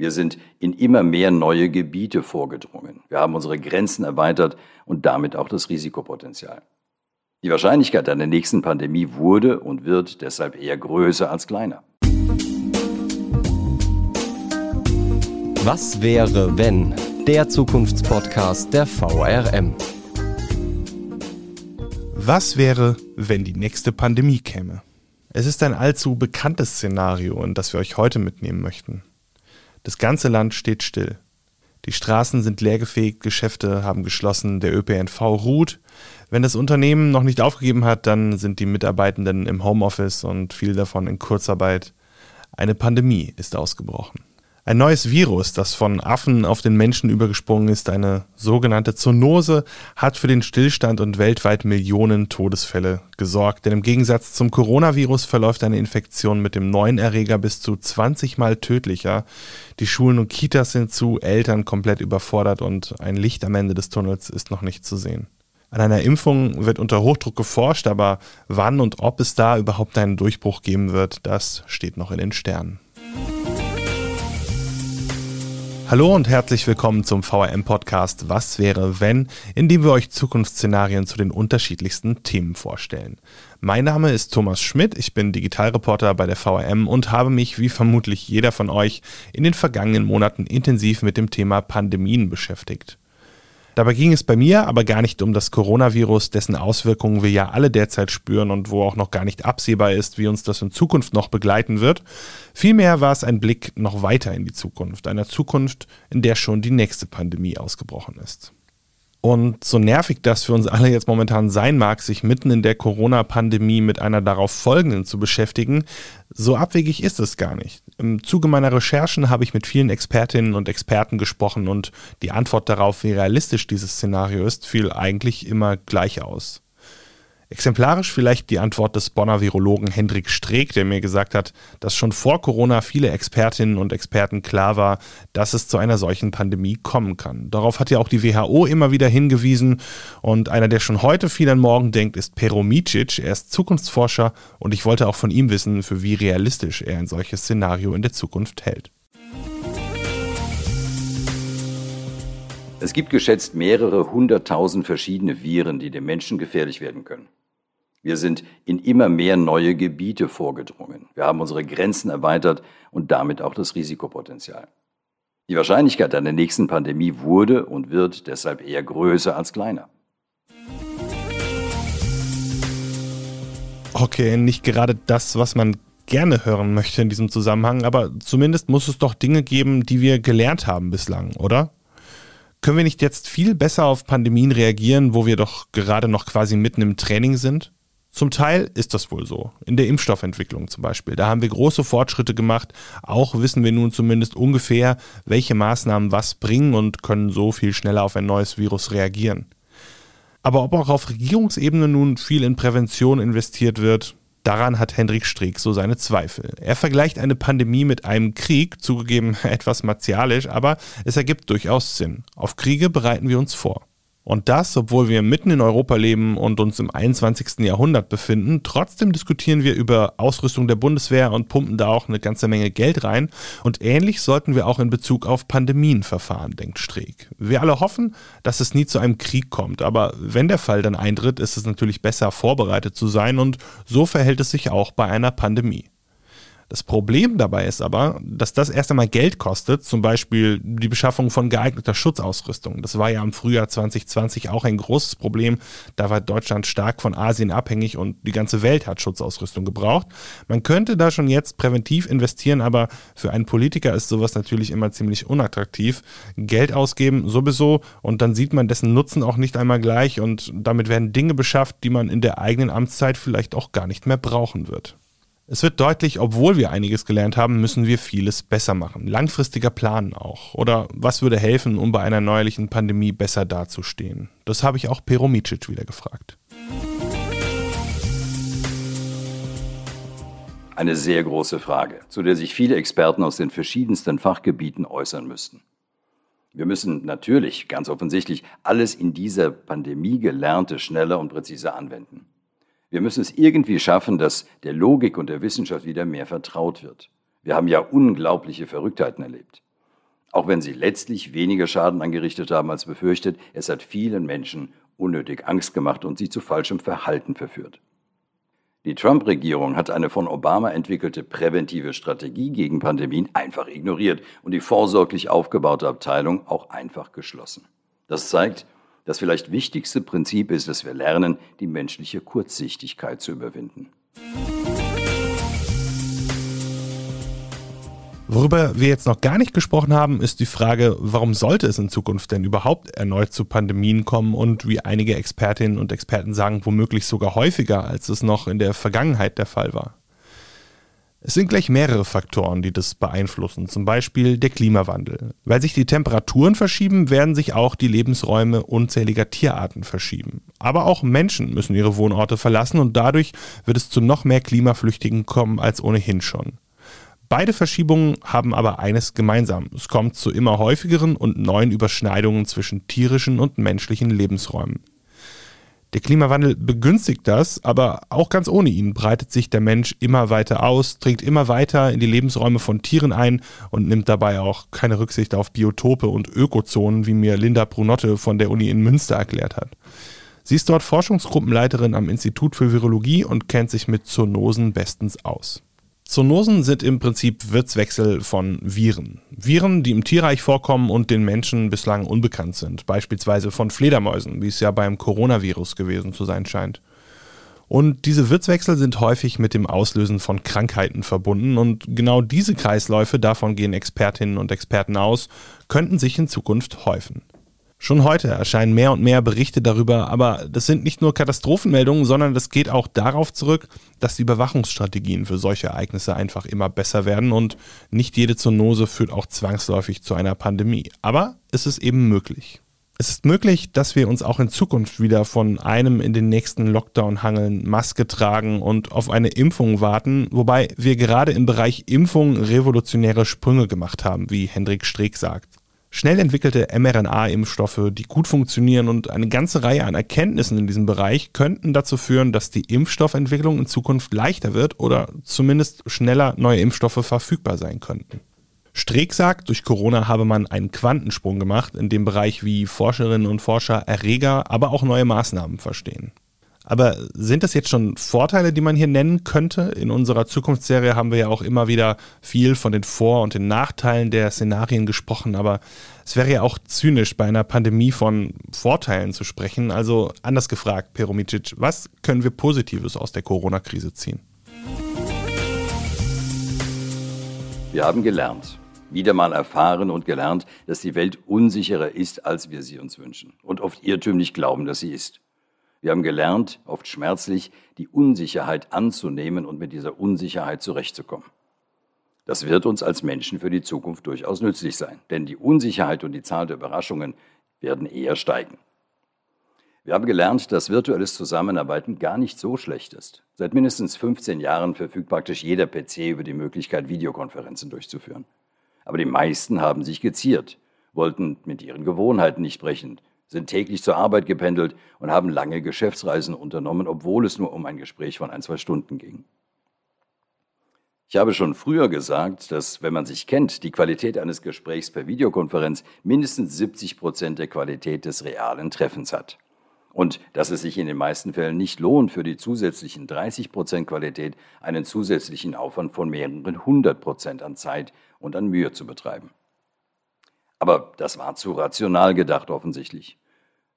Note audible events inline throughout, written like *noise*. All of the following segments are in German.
Wir sind in immer mehr neue Gebiete vorgedrungen. Wir haben unsere Grenzen erweitert und damit auch das Risikopotenzial. Die Wahrscheinlichkeit einer nächsten Pandemie wurde und wird deshalb eher größer als kleiner. Was wäre, wenn? Der Zukunftspodcast der VRM. Was wäre, wenn die nächste Pandemie käme? Es ist ein allzu bekanntes Szenario, in das wir euch heute mitnehmen möchten. Das ganze Land steht still. Die Straßen sind leergefegt, Geschäfte haben geschlossen, der ÖPNV ruht. Wenn das Unternehmen noch nicht aufgegeben hat, dann sind die Mitarbeitenden im Homeoffice und viel davon in Kurzarbeit. Eine Pandemie ist ausgebrochen. Ein neues Virus, das von Affen auf den Menschen übergesprungen ist, eine sogenannte Zoonose, hat für den Stillstand und weltweit Millionen Todesfälle gesorgt. Denn im Gegensatz zum Coronavirus verläuft eine Infektion mit dem neuen Erreger bis zu 20 Mal tödlicher. Die Schulen und Kitas sind zu, Eltern komplett überfordert und ein Licht am Ende des Tunnels ist noch nicht zu sehen. An einer Impfung wird unter Hochdruck geforscht, aber wann und ob es da überhaupt einen Durchbruch geben wird, das steht noch in den Sternen. Hallo und herzlich willkommen zum VRM-Podcast Was wäre wenn, in dem wir euch Zukunftsszenarien zu den unterschiedlichsten Themen vorstellen. Mein Name ist Thomas Schmidt, ich bin Digitalreporter bei der VRM und habe mich, wie vermutlich jeder von euch, in den vergangenen Monaten intensiv mit dem Thema Pandemien beschäftigt. Dabei ging es bei mir aber gar nicht um das Coronavirus, dessen Auswirkungen wir ja alle derzeit spüren und wo auch noch gar nicht absehbar ist, wie uns das in Zukunft noch begleiten wird. Vielmehr war es ein Blick noch weiter in die Zukunft, einer Zukunft, in der schon die nächste Pandemie ausgebrochen ist. Und so nervig das für uns alle jetzt momentan sein mag, sich mitten in der Corona-Pandemie mit einer darauf folgenden zu beschäftigen, so abwegig ist es gar nicht. Im Zuge meiner Recherchen habe ich mit vielen Expertinnen und Experten gesprochen und die Antwort darauf, wie realistisch dieses Szenario ist, fiel eigentlich immer gleich aus. Exemplarisch vielleicht die Antwort des Bonner Virologen Hendrik Streeck, der mir gesagt hat, dass schon vor Corona viele Expertinnen und Experten klar war, dass es zu einer solchen Pandemie kommen kann. Darauf hat ja auch die WHO immer wieder hingewiesen und einer, der schon heute viel an morgen denkt, ist Pero Micic. Er ist Zukunftsforscher und ich wollte auch von ihm wissen, für wie realistisch er ein solches Szenario in der Zukunft hält. Es gibt geschätzt mehrere hunderttausend verschiedene Viren, die dem Menschen gefährlich werden können. Wir sind in immer mehr neue Gebiete vorgedrungen. Wir haben unsere Grenzen erweitert und damit auch das Risikopotenzial. Die Wahrscheinlichkeit einer nächsten Pandemie wurde und wird deshalb eher größer als kleiner. Okay, nicht gerade das, was man gerne hören möchte in diesem Zusammenhang, aber zumindest muss es doch Dinge geben, die wir gelernt haben bislang, oder? Können wir nicht jetzt viel besser auf Pandemien reagieren, wo wir doch gerade noch quasi mitten im Training sind? Zum Teil ist das wohl so. In der Impfstoffentwicklung zum Beispiel. Da haben wir große Fortschritte gemacht. Auch wissen wir nun zumindest ungefähr, welche Maßnahmen was bringen und können so viel schneller auf ein neues Virus reagieren. Aber ob auch auf Regierungsebene nun viel in Prävention investiert wird, daran hat Hendrik Streeck so seine Zweifel. Er vergleicht eine Pandemie mit einem Krieg, zugegeben *laughs* etwas martialisch, aber es ergibt durchaus Sinn. Auf Kriege bereiten wir uns vor. Und das, obwohl wir mitten in Europa leben und uns im 21. Jahrhundert befinden. Trotzdem diskutieren wir über Ausrüstung der Bundeswehr und pumpen da auch eine ganze Menge Geld rein. Und ähnlich sollten wir auch in Bezug auf Pandemien verfahren, denkt Streeck. Wir alle hoffen, dass es nie zu einem Krieg kommt. Aber wenn der Fall dann eintritt, ist es natürlich besser vorbereitet zu sein. Und so verhält es sich auch bei einer Pandemie. Das Problem dabei ist aber, dass das erst einmal Geld kostet, zum Beispiel die Beschaffung von geeigneter Schutzausrüstung. Das war ja im Frühjahr 2020 auch ein großes Problem. Da war Deutschland stark von Asien abhängig und die ganze Welt hat Schutzausrüstung gebraucht. Man könnte da schon jetzt präventiv investieren, aber für einen Politiker ist sowas natürlich immer ziemlich unattraktiv. Geld ausgeben sowieso und dann sieht man dessen Nutzen auch nicht einmal gleich und damit werden Dinge beschafft, die man in der eigenen Amtszeit vielleicht auch gar nicht mehr brauchen wird. Es wird deutlich, obwohl wir einiges gelernt haben, müssen wir vieles besser machen. Langfristiger planen auch. Oder was würde helfen, um bei einer neuerlichen Pandemie besser dazustehen? Das habe ich auch Peromicic wieder gefragt. Eine sehr große Frage, zu der sich viele Experten aus den verschiedensten Fachgebieten äußern müssten. Wir müssen natürlich, ganz offensichtlich, alles in dieser Pandemie Gelernte schneller und präziser anwenden. Wir müssen es irgendwie schaffen, dass der Logik und der Wissenschaft wieder mehr vertraut wird. Wir haben ja unglaubliche Verrücktheiten erlebt. Auch wenn sie letztlich weniger Schaden angerichtet haben als befürchtet, es hat vielen Menschen unnötig Angst gemacht und sie zu falschem Verhalten verführt. Die Trump-Regierung hat eine von Obama entwickelte präventive Strategie gegen Pandemien einfach ignoriert und die vorsorglich aufgebaute Abteilung auch einfach geschlossen. Das zeigt, das vielleicht wichtigste Prinzip ist, dass wir lernen, die menschliche Kurzsichtigkeit zu überwinden. Worüber wir jetzt noch gar nicht gesprochen haben, ist die Frage, warum sollte es in Zukunft denn überhaupt erneut zu Pandemien kommen und wie einige Expertinnen und Experten sagen, womöglich sogar häufiger, als es noch in der Vergangenheit der Fall war. Es sind gleich mehrere Faktoren, die das beeinflussen, zum Beispiel der Klimawandel. Weil sich die Temperaturen verschieben, werden sich auch die Lebensräume unzähliger Tierarten verschieben. Aber auch Menschen müssen ihre Wohnorte verlassen und dadurch wird es zu noch mehr Klimaflüchtigen kommen als ohnehin schon. Beide Verschiebungen haben aber eines gemeinsam. Es kommt zu immer häufigeren und neuen Überschneidungen zwischen tierischen und menschlichen Lebensräumen. Der Klimawandel begünstigt das, aber auch ganz ohne ihn breitet sich der Mensch immer weiter aus, dringt immer weiter in die Lebensräume von Tieren ein und nimmt dabei auch keine Rücksicht auf Biotope und Ökozonen, wie mir Linda Brunotte von der Uni in Münster erklärt hat. Sie ist dort Forschungsgruppenleiterin am Institut für Virologie und kennt sich mit Zoonosen bestens aus. Zoonosen sind im Prinzip Wirtswechsel von Viren. Viren, die im Tierreich vorkommen und den Menschen bislang unbekannt sind, beispielsweise von Fledermäusen, wie es ja beim Coronavirus gewesen zu sein scheint. Und diese Wirtswechsel sind häufig mit dem Auslösen von Krankheiten verbunden und genau diese Kreisläufe, davon gehen Expertinnen und Experten aus, könnten sich in Zukunft häufen. Schon heute erscheinen mehr und mehr Berichte darüber, aber das sind nicht nur Katastrophenmeldungen, sondern das geht auch darauf zurück, dass die Überwachungsstrategien für solche Ereignisse einfach immer besser werden und nicht jede Zoonose führt auch zwangsläufig zu einer Pandemie. Aber es ist eben möglich. Es ist möglich, dass wir uns auch in Zukunft wieder von einem in den nächsten Lockdown hangeln, Maske tragen und auf eine Impfung warten, wobei wir gerade im Bereich Impfung revolutionäre Sprünge gemacht haben, wie Hendrik Streeck sagt. Schnell entwickelte mRNA-Impfstoffe, die gut funktionieren und eine ganze Reihe an Erkenntnissen in diesem Bereich könnten dazu führen, dass die Impfstoffentwicklung in Zukunft leichter wird oder zumindest schneller neue Impfstoffe verfügbar sein könnten. Streeck sagt, durch Corona habe man einen Quantensprung gemacht in dem Bereich, wie Forscherinnen und Forscher Erreger, aber auch neue Maßnahmen verstehen. Aber sind das jetzt schon Vorteile, die man hier nennen könnte? In unserer Zukunftsserie haben wir ja auch immer wieder viel von den Vor- und den Nachteilen der Szenarien gesprochen, aber es wäre ja auch zynisch, bei einer Pandemie von Vorteilen zu sprechen. Also anders gefragt, Peromicic, was können wir Positives aus der Corona-Krise ziehen? Wir haben gelernt, wieder mal erfahren und gelernt, dass die Welt unsicherer ist, als wir sie uns wünschen und oft irrtümlich glauben, dass sie ist. Wir haben gelernt, oft schmerzlich, die Unsicherheit anzunehmen und mit dieser Unsicherheit zurechtzukommen. Das wird uns als Menschen für die Zukunft durchaus nützlich sein, denn die Unsicherheit und die Zahl der Überraschungen werden eher steigen. Wir haben gelernt, dass virtuelles Zusammenarbeiten gar nicht so schlecht ist. Seit mindestens 15 Jahren verfügt praktisch jeder PC über die Möglichkeit, Videokonferenzen durchzuführen. Aber die meisten haben sich geziert, wollten mit ihren Gewohnheiten nicht brechen, sind täglich zur Arbeit gependelt und haben lange Geschäftsreisen unternommen, obwohl es nur um ein Gespräch von ein, zwei Stunden ging. Ich habe schon früher gesagt, dass, wenn man sich kennt, die Qualität eines Gesprächs per Videokonferenz mindestens 70 Prozent der Qualität des realen Treffens hat. Und dass es sich in den meisten Fällen nicht lohnt, für die zusätzlichen 30 Prozent Qualität einen zusätzlichen Aufwand von mehreren hundert Prozent an Zeit und an Mühe zu betreiben. Aber das war zu rational gedacht offensichtlich.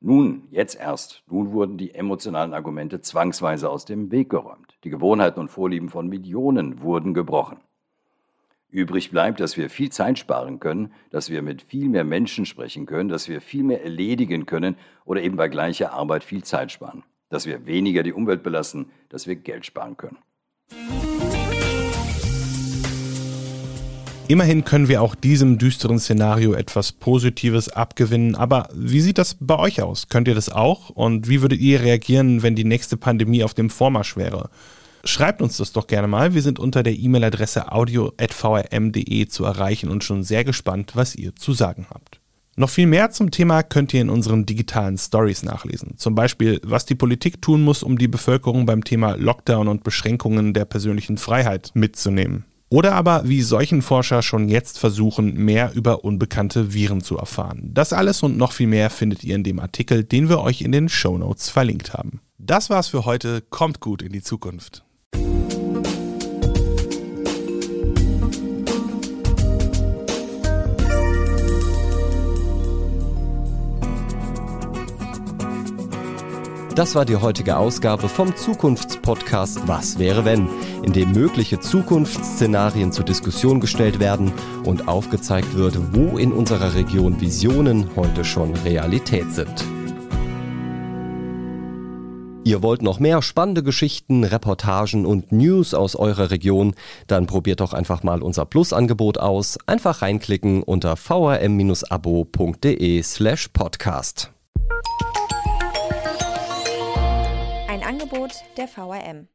Nun, jetzt erst, nun wurden die emotionalen Argumente zwangsweise aus dem Weg geräumt. Die Gewohnheiten und Vorlieben von Millionen wurden gebrochen. Übrig bleibt, dass wir viel Zeit sparen können, dass wir mit viel mehr Menschen sprechen können, dass wir viel mehr erledigen können oder eben bei gleicher Arbeit viel Zeit sparen, dass wir weniger die Umwelt belassen, dass wir Geld sparen können. Immerhin können wir auch diesem düsteren Szenario etwas Positives abgewinnen. Aber wie sieht das bei euch aus? Könnt ihr das auch? Und wie würdet ihr reagieren, wenn die nächste Pandemie auf dem Vormarsch wäre? Schreibt uns das doch gerne mal. Wir sind unter der E-Mail-Adresse audio.vrm.de zu erreichen und schon sehr gespannt, was ihr zu sagen habt. Noch viel mehr zum Thema könnt ihr in unseren digitalen Stories nachlesen. Zum Beispiel, was die Politik tun muss, um die Bevölkerung beim Thema Lockdown und Beschränkungen der persönlichen Freiheit mitzunehmen. Oder aber wie solchen Forscher schon jetzt versuchen, mehr über unbekannte Viren zu erfahren. Das alles und noch viel mehr findet ihr in dem Artikel, den wir euch in den Show Notes verlinkt haben. Das war's für heute. Kommt gut in die Zukunft. Das war die heutige Ausgabe vom Zukunftspodcast Was wäre wenn, in dem mögliche Zukunftsszenarien zur Diskussion gestellt werden und aufgezeigt wird, wo in unserer Region Visionen heute schon Realität sind. Ihr wollt noch mehr spannende Geschichten, Reportagen und News aus eurer Region? Dann probiert doch einfach mal unser Plus-Angebot aus. Einfach reinklicken unter vrm-abo.de slash podcast. Angebot der VRM.